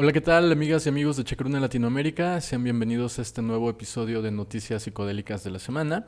Hola, ¿qué tal amigas y amigos de Chacruna Latinoamérica? Sean bienvenidos a este nuevo episodio de Noticias Psicodélicas de la Semana.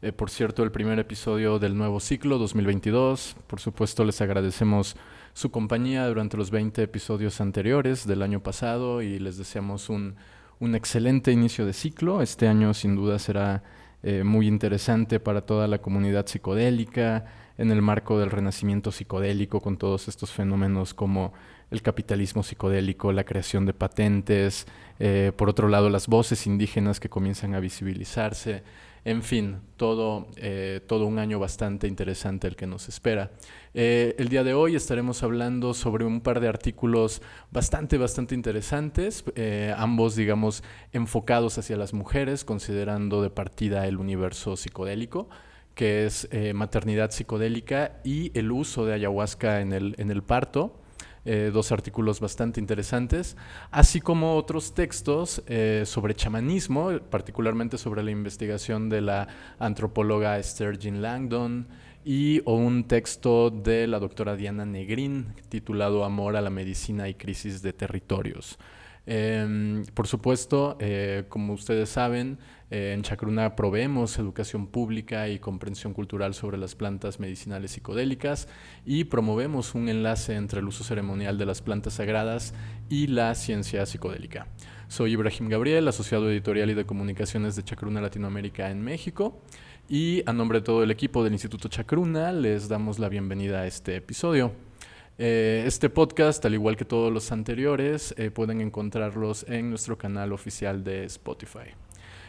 Eh, por cierto, el primer episodio del nuevo ciclo 2022. Por supuesto, les agradecemos su compañía durante los 20 episodios anteriores del año pasado y les deseamos un, un excelente inicio de ciclo. Este año sin duda será eh, muy interesante para toda la comunidad psicodélica en el marco del renacimiento psicodélico con todos estos fenómenos como el capitalismo psicodélico, la creación de patentes, eh, por otro lado las voces indígenas que comienzan a visibilizarse, en fin, todo, eh, todo un año bastante interesante el que nos espera. Eh, el día de hoy estaremos hablando sobre un par de artículos bastante, bastante interesantes, ambos, digamos, enfocados hacia las mujeres, considerando de partida el universo psicodélico que es maternidad psicodélica y el uso de ayahuasca en el, en el parto. Eh, dos artículos bastante interesantes, así como otros textos eh, sobre chamanismo, particularmente sobre la investigación de la antropóloga Esther Langdon, y un texto de la doctora Diana Negrín titulado Amor a la medicina y crisis de territorios. Em, por supuesto, eh, como ustedes saben, eh, en Chacruna proveemos educación pública y comprensión cultural sobre las plantas medicinales psicodélicas y promovemos un enlace entre el uso ceremonial de las plantas sagradas y la ciencia psicodélica. Soy Ibrahim Gabriel, asociado editorial y de comunicaciones de Chacruna Latinoamérica en México. Y a nombre de todo el equipo del Instituto Chacruna, les damos la bienvenida a este episodio. Eh, este podcast, al igual que todos los anteriores, eh, pueden encontrarlos en nuestro canal oficial de Spotify.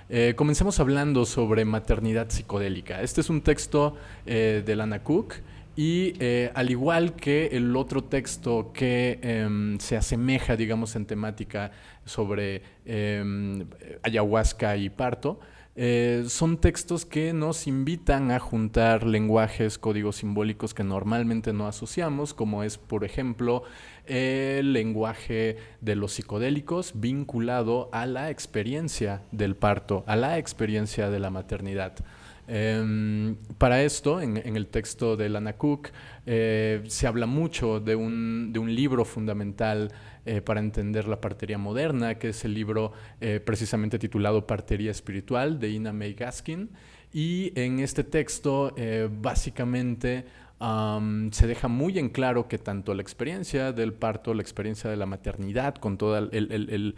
Eh, comencemos hablando sobre maternidad psicodélica. Este es un texto de Lana Cook y al igual que el otro texto que em, se asemeja, digamos, en temática sobre em, ayahuasca y parto, eh, son textos que nos invitan a juntar lenguajes, códigos simbólicos que normalmente no asociamos, como es, por ejemplo, el lenguaje de los psicodélicos vinculado a la experiencia del parto, a la experiencia de la maternidad. Em, para esto, en, el texto de Lana Cook, eh, se habla mucho de un, libro fundamental eh, para entender la partería moderna, que es el libro eh, precisamente titulado Partería Espiritual de Ina May Gaskin. Y en este texto, básicamente, se deja muy en claro que tanto la experiencia del parto, la experiencia de la maternidad, con todo el,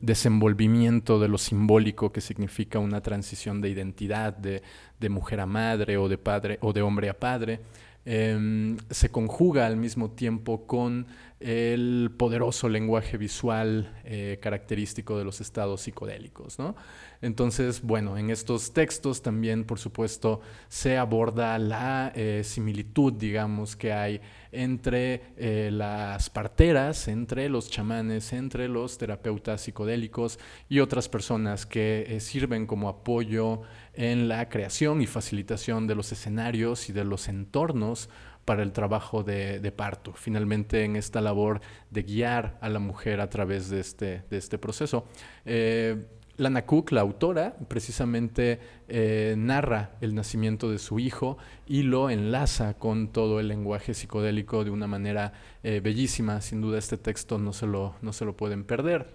desenvolvimiento de lo simbólico que significa una transición de identidad de, mujer a madre o de padre o de hombre a padre, em, se conjuga al mismo tiempo con el poderoso lenguaje visual eh, característico de los estados psicodélicos. ¿no? Entonces, bueno, en estos textos también, por supuesto, se aborda la eh, similitud, digamos, que hay entre eh, las parteras, entre los chamanes, entre los terapeutas psicodélicos y otras personas que sirven como apoyo en la creación y facilitación de los escenarios y de los entornos para el trabajo de, parto, finalmente en esta labor de guiar a la mujer a través de este, de este proceso. Eh, Lana Cook, la autora, precisamente eh, narra el nacimiento de su hijo y lo enlaza con todo el lenguaje psicodélico de una manera eh, bellísima. Sin duda este texto no se lo, no se lo pueden perder.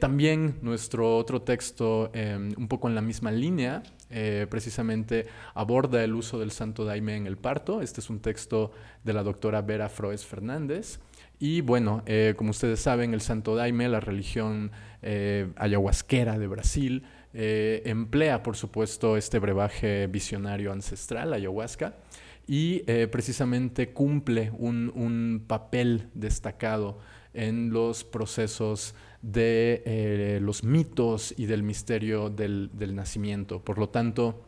También nuestro otro texto, un poco en la misma línea, eh, precisamente aborda el uso del santo daime en el parto. Este es un texto de la doctora Vera Froes Fernández. Y bueno, eh, como ustedes saben, el santo daime, la religión ayahuasquera de Brasil, emplea, por supuesto, este brebaje visionario ancestral, ayahuasca, y precisamente cumple un papel destacado en los procesos de eh, los mitos y del misterio del, nacimiento. Por lo tanto,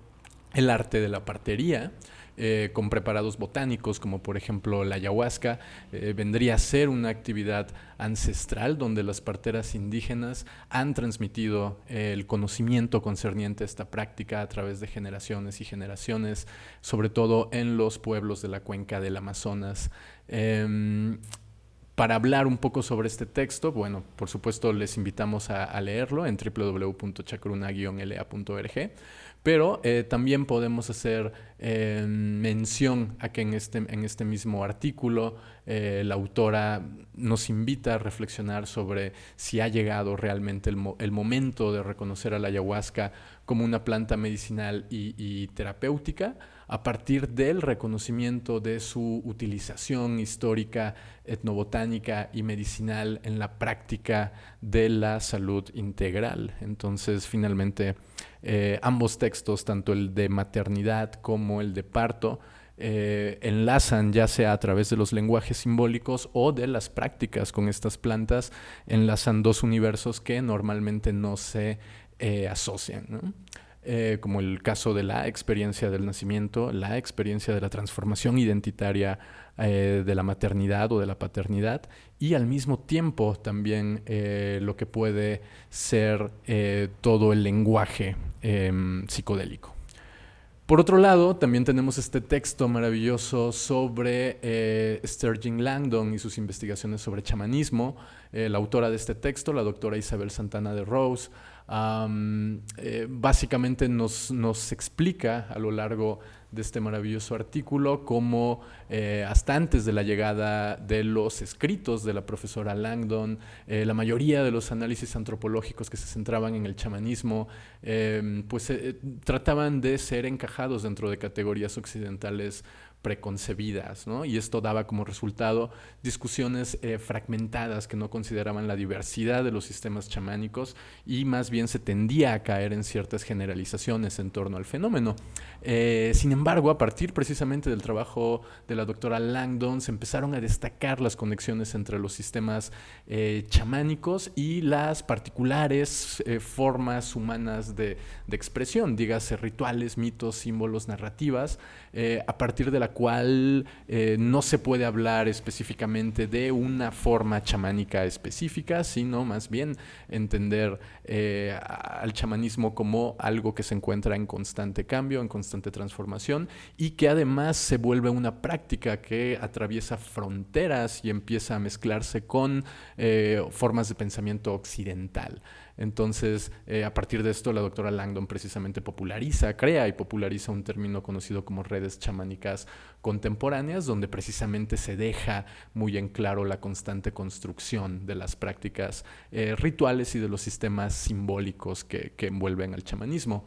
el arte de la partería, eh, con preparados botánicos, como por ejemplo la ayahuasca, eh, vendría a ser una actividad ancestral donde las parteras indígenas han transmitido el conocimiento concerniente a esta práctica a través de generaciones y generaciones, sobre todo en los pueblos de la cuenca del Amazonas. Para hablar un poco sobre este texto, bueno, por supuesto les invitamos a, leerlo en www.chacruna-la.org, pero eh, también podemos hacer eh, mención a que en este, en este mismo artículo eh, la autora nos invita a reflexionar sobre si ha llegado realmente el, momento de reconocer a la ayahuasca como una planta medicinal y, terapéutica a partir del reconocimiento de su utilización histórica, etnobotánica y medicinal en la práctica de la salud integral. Entonces, finalmente, eh, ambos textos, tanto el de maternidad como el de parto, eh, enlazan ya sea a través de los lenguajes simbólicos o de las prácticas con estas plantas, enlazan dos universos que normalmente no se eh, asocian. Eh, como el caso de la experiencia del nacimiento, la experiencia de la transformación identitaria de la maternidad o de la paternidad y al mismo tiempo también lo que puede ser todo el lenguaje em, psicodélico. Por otro lado, también tenemos este texto maravilloso sobre eh, Sturgeon Langdon y sus investigaciones sobre chamanismo. Eh, la autora de este texto, la doctora Isabel Santana de Rose, eh, básicamente nos, nos, explica a lo largo de este maravilloso artículo cómo eh, hasta antes de la llegada de los escritos de la profesora Langdon, eh, la mayoría de los análisis antropológicos que se centraban en el chamanismo, pues trataban de ser encajados dentro de categorías occidentales preconcebidas, ¿no? Y esto daba como resultado discusiones eh, fragmentadas que no consideraban la diversidad de los sistemas chamánicos y más bien se tendía a caer en ciertas generalizaciones en torno al fenómeno. Eh, sin embargo, a partir precisamente del trabajo de la doctora Langdon, se empezaron a destacar las conexiones entre los sistemas eh, chamánicos y las particulares formas humanas de, de expresión, dígase rituales, mitos, símbolos, narrativas, a partir de la cual eh, no se puede hablar específicamente de una forma chamánica específica, sino más bien entender eh, al chamanismo como algo que se encuentra en constante cambio, en constante transformación y que además se vuelve una práctica que atraviesa fronteras y empieza a mezclarse con eh, formas de pensamiento occidental. Entonces, eh, a partir de esto, la doctora Langdon precisamente populariza, crea y populariza un término conocido como redes chamánicas contemporáneas, donde precisamente se deja muy en claro la constante construcción de las prácticas eh, rituales y de los sistemas simbólicos que, que envuelven al chamanismo.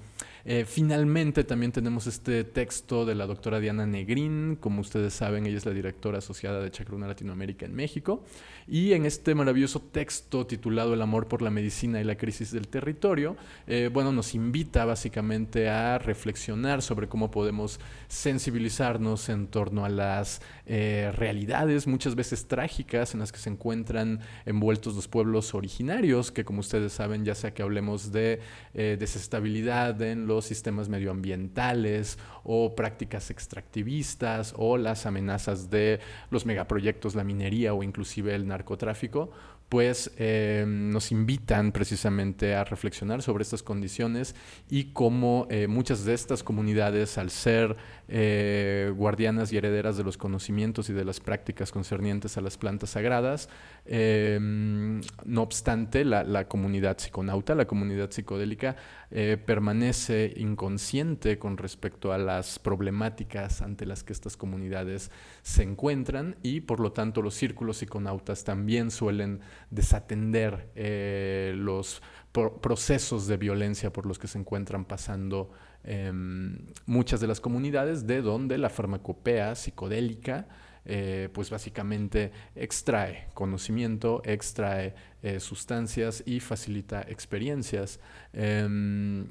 Eh, finalmente también tenemos este texto de la doctora Diana Negrín, como ustedes saben, ella es la directora asociada de Chacruna Latinoamérica en México, y en este maravilloso texto titulado El amor por la medicina y la crisis del territorio, eh, bueno, nos invita básicamente a reflexionar sobre cómo podemos sensibilizarnos en torno a las eh, realidades muchas veces trágicas en las que se encuentran envueltos los pueblos originarios, que como ustedes saben, ya sea que hablemos de desestabilidad en los sistemas medioambientales o prácticas extractivistas o las amenazas de los megaproyectos, la minería o inclusive el narcotráfico, pues eh, nos invitan precisamente a reflexionar sobre estas condiciones y cómo eh, muchas de estas comunidades, al ser eh, guardianas y herederas de los conocimientos y de las prácticas concernientes a las plantas sagradas, no obstante, la, comunidad psiconauta, la comunidad psicodélica, permanece inconsciente con respecto a las problemáticas ante las que estas comunidades se encuentran y por lo tanto los círculos psiconautas también suelen desatender eh, procesos de violencia por los que se encuentran pasando em, muchas de las comunidades, de donde la farmacopea psicodélica eh, pues básicamente extrae conocimiento, extrae eh, sustancias y facilita experiencias. Em,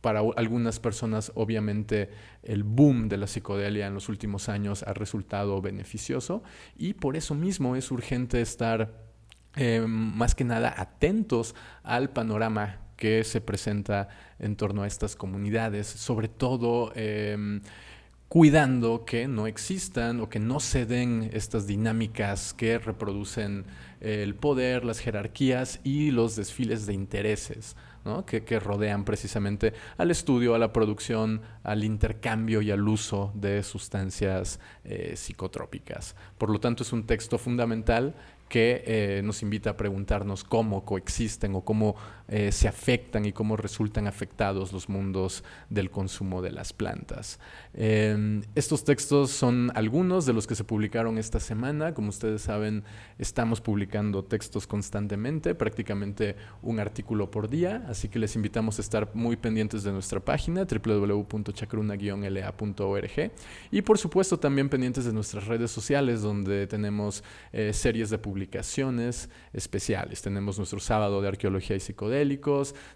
para algunas personas, obviamente, el boom de la psicodelia en los últimos años ha resultado beneficioso y por eso mismo es urgente estar eh, más que nada atentos al panorama que se presenta en torno a estas comunidades, sobre todo em, cuidando que no existan o que no se den estas dinámicas que reproducen el poder, las jerarquías y los desfiles de intereses que, rodean precisamente al estudio, a la producción, al intercambio y al uso de sustancias eh, psicotrópicas. Por lo tanto, es un texto fundamental que eh, nos invita a preguntarnos cómo coexisten o cómo eh, se afectan y cómo resultan afectados los mundos del consumo de las plantas. Em, estos textos son algunos de los que se publicaron esta semana. Como ustedes saben, estamos publicando textos constantemente, prácticamente un artículo por día, así que les invitamos a estar muy pendientes de nuestra página www.chacruna-la.org y por supuesto también pendientes de nuestras redes sociales donde tenemos eh, series de publicaciones especiales. Tenemos nuestro sábado de arqueología y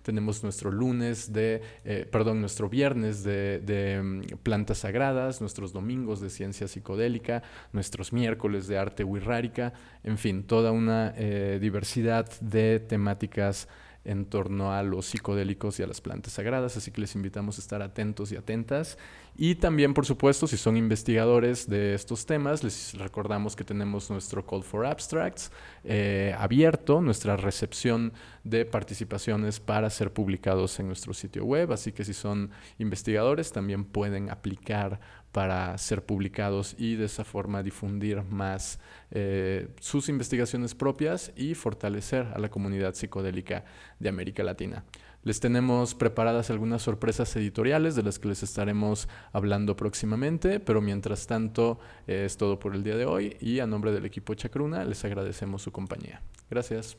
tenemos nuestro lunes de, eh, perdón, nuestro viernes de, de mm, plantas sagradas, nuestros domingos de ciencia psicodélica, nuestros miércoles de arte wixárika, en fin, toda una eh, diversidad de temáticas en torno a los psicodélicos y a las plantas sagradas, así que les invitamos a estar atentos y atentas. Y también, por supuesto, si son investigadores de estos temas, les recordamos que tenemos nuestro Call for Abstracts eh, abierto, nuestra recepción de participaciones para ser publicados en nuestro sitio web, así que si son investigadores también pueden aplicar para ser publicados y de esa forma difundir más eh, sus investigaciones propias y fortalecer a la comunidad psicodélica de América Latina. Les tenemos preparadas algunas sorpresas editoriales de las que les estaremos hablando próximamente, pero mientras tanto eh, es todo por el día de hoy y a nombre del equipo Chacruna les agradecemos su compañía. Gracias.